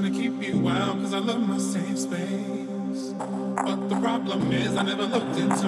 trying to keep you out, cause I love my safe space. But the problem is, I never looked into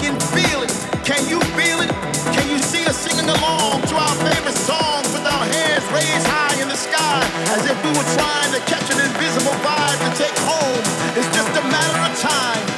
can feel it. Can you feel it? Can you see us singing along to our favorite songs with our hands raised high in the sky as if we were trying to catch an invisible vibe to take home? It's just a matter of time.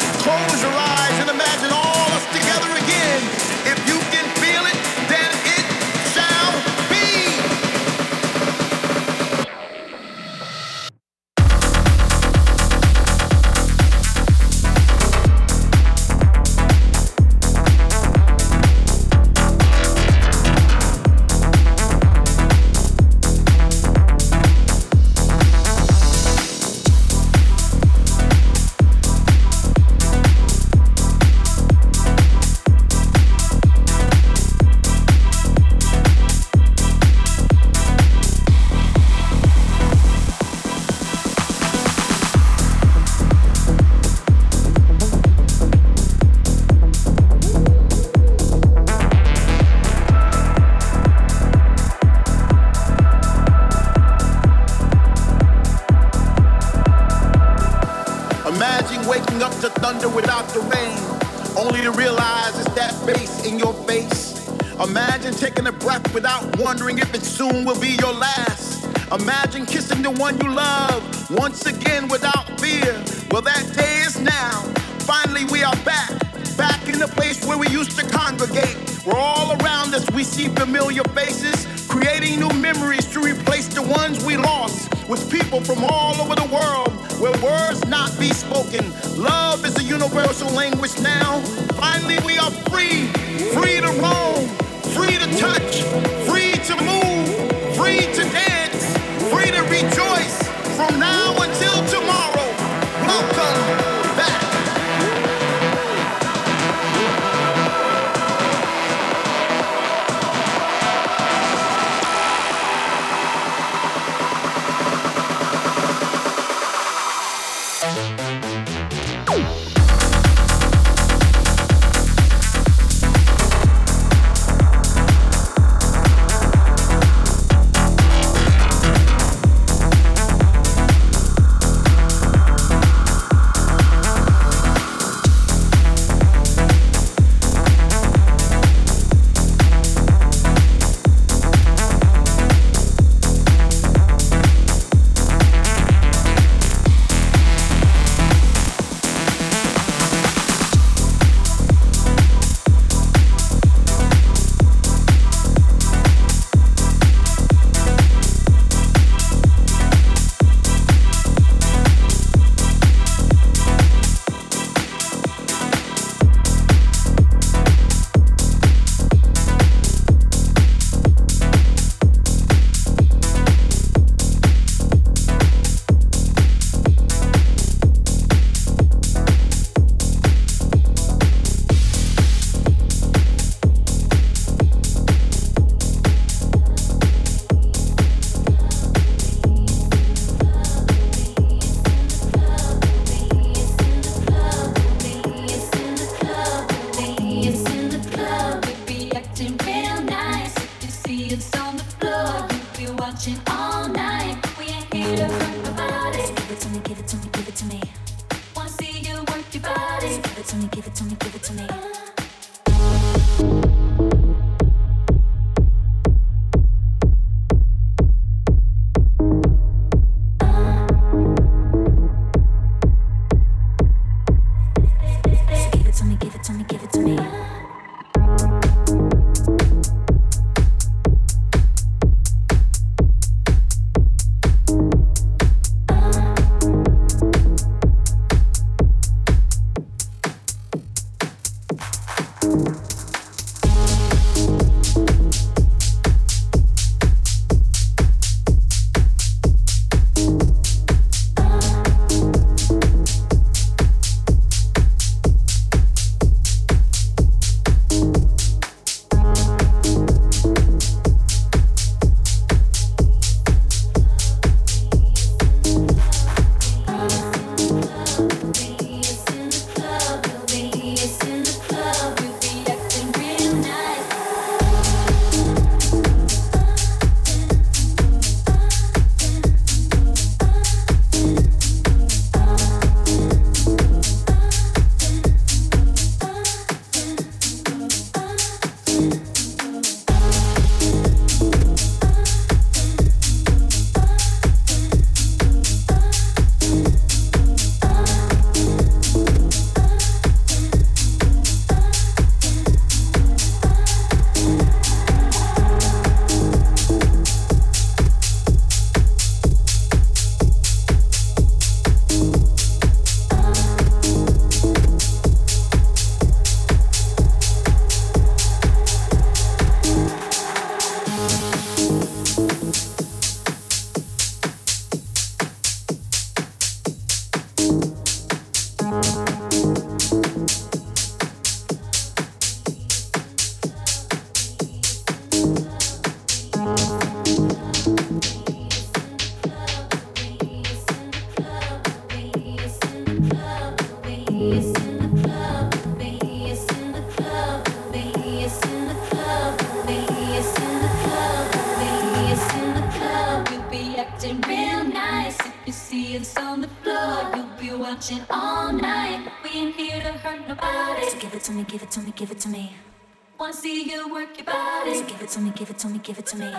you work your body. So give it to me, give it to me, give it to me.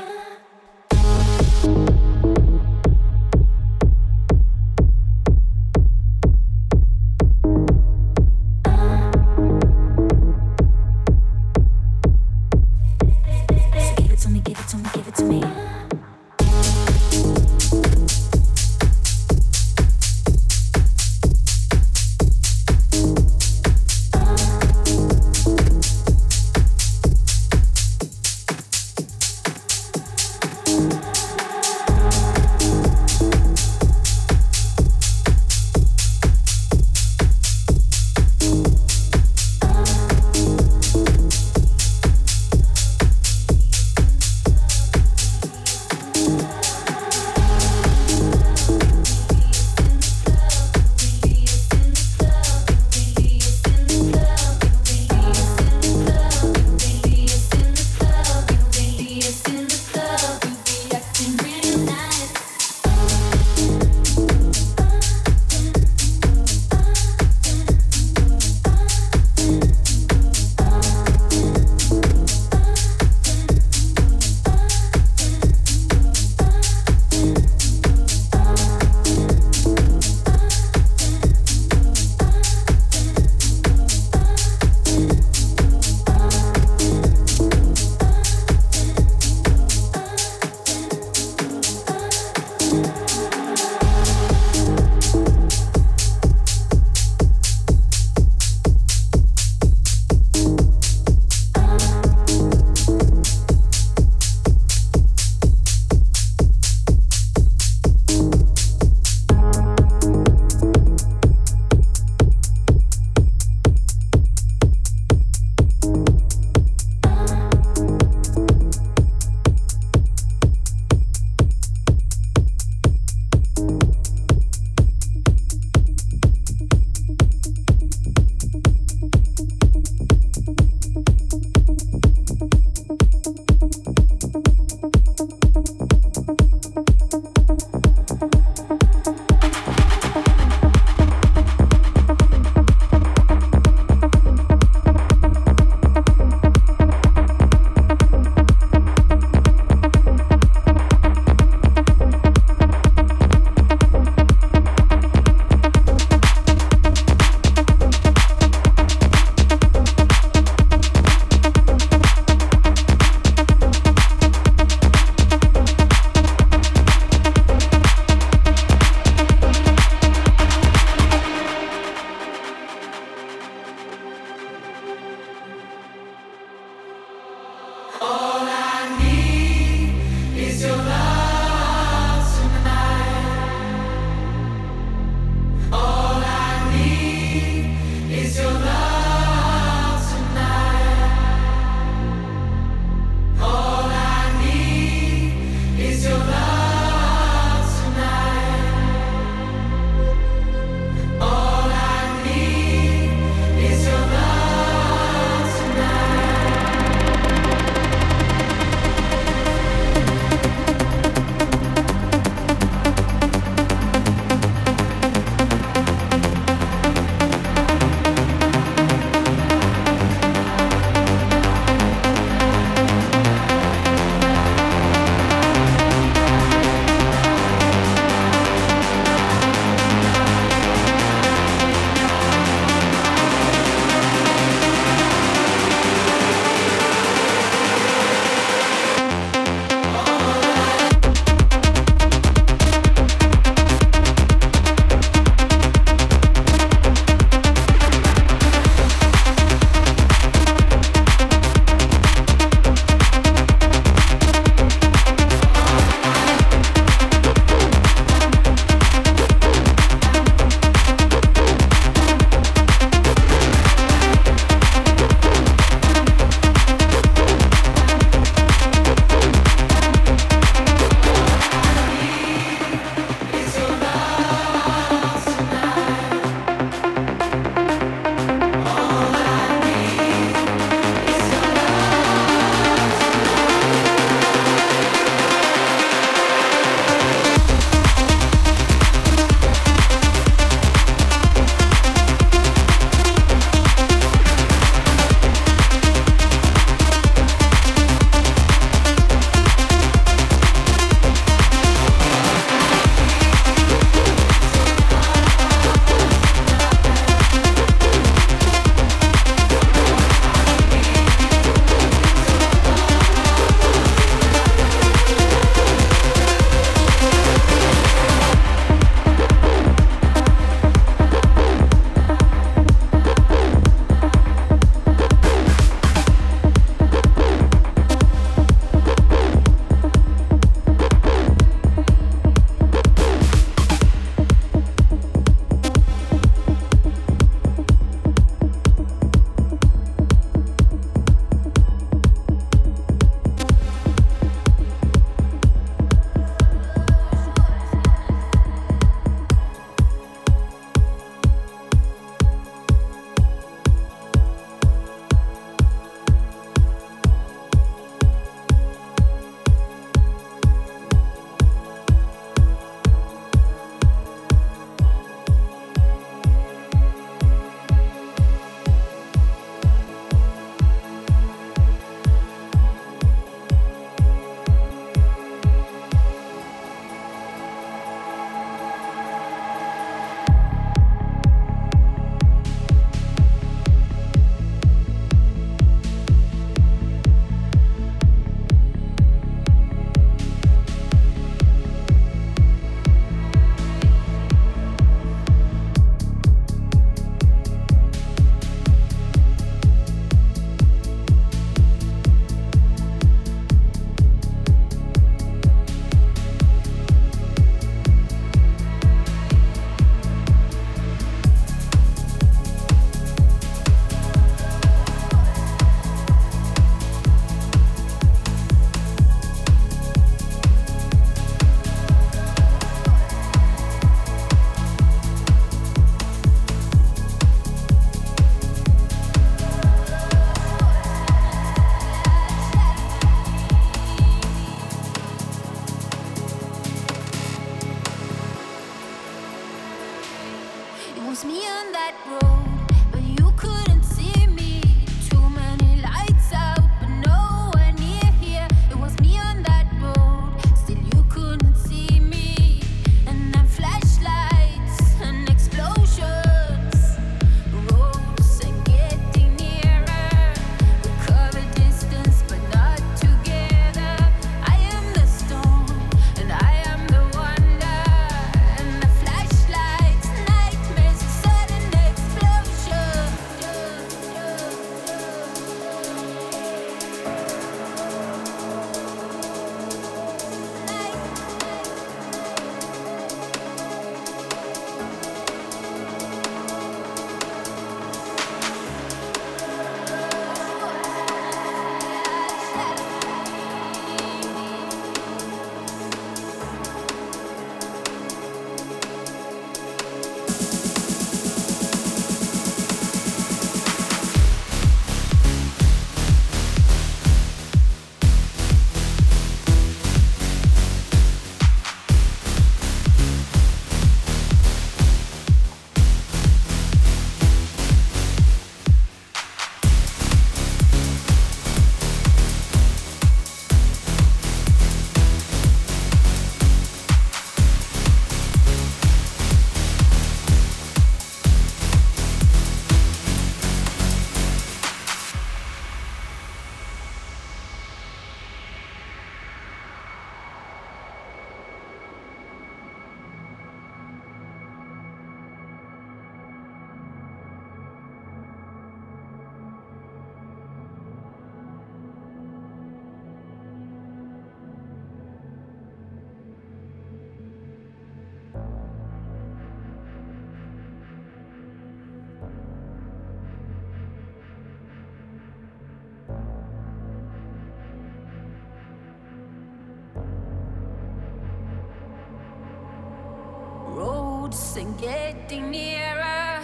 Getting nearer.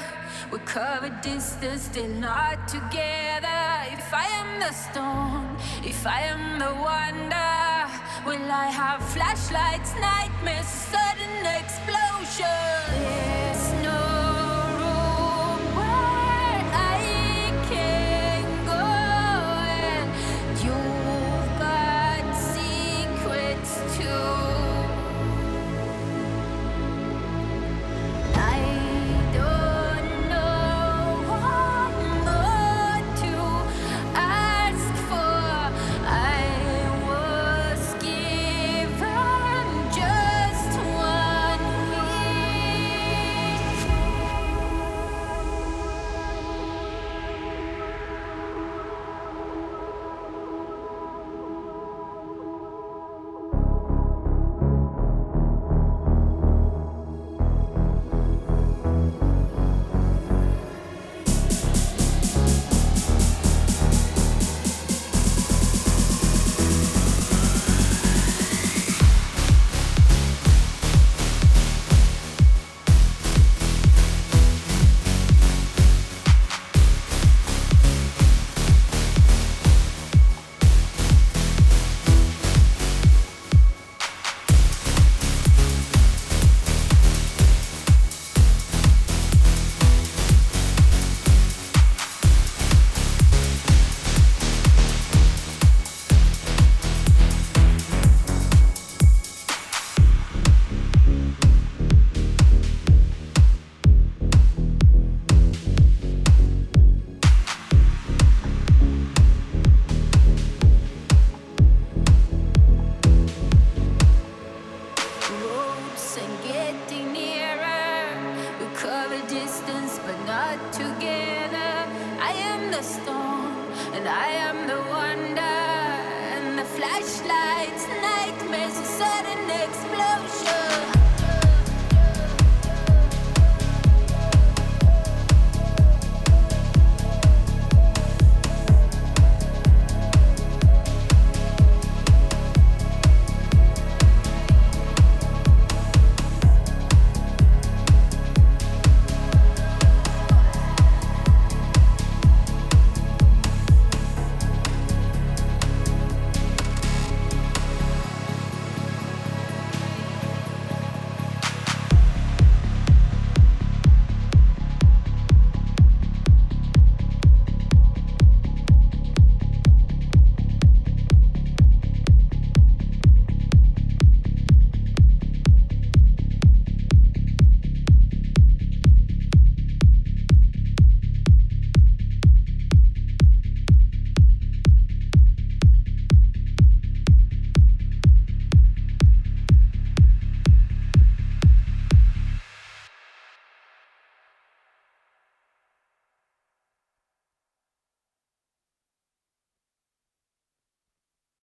We cover distance, still not together. If I am the storm, if I am the wonder, will I have flashlights, nightmares, sudden explosion?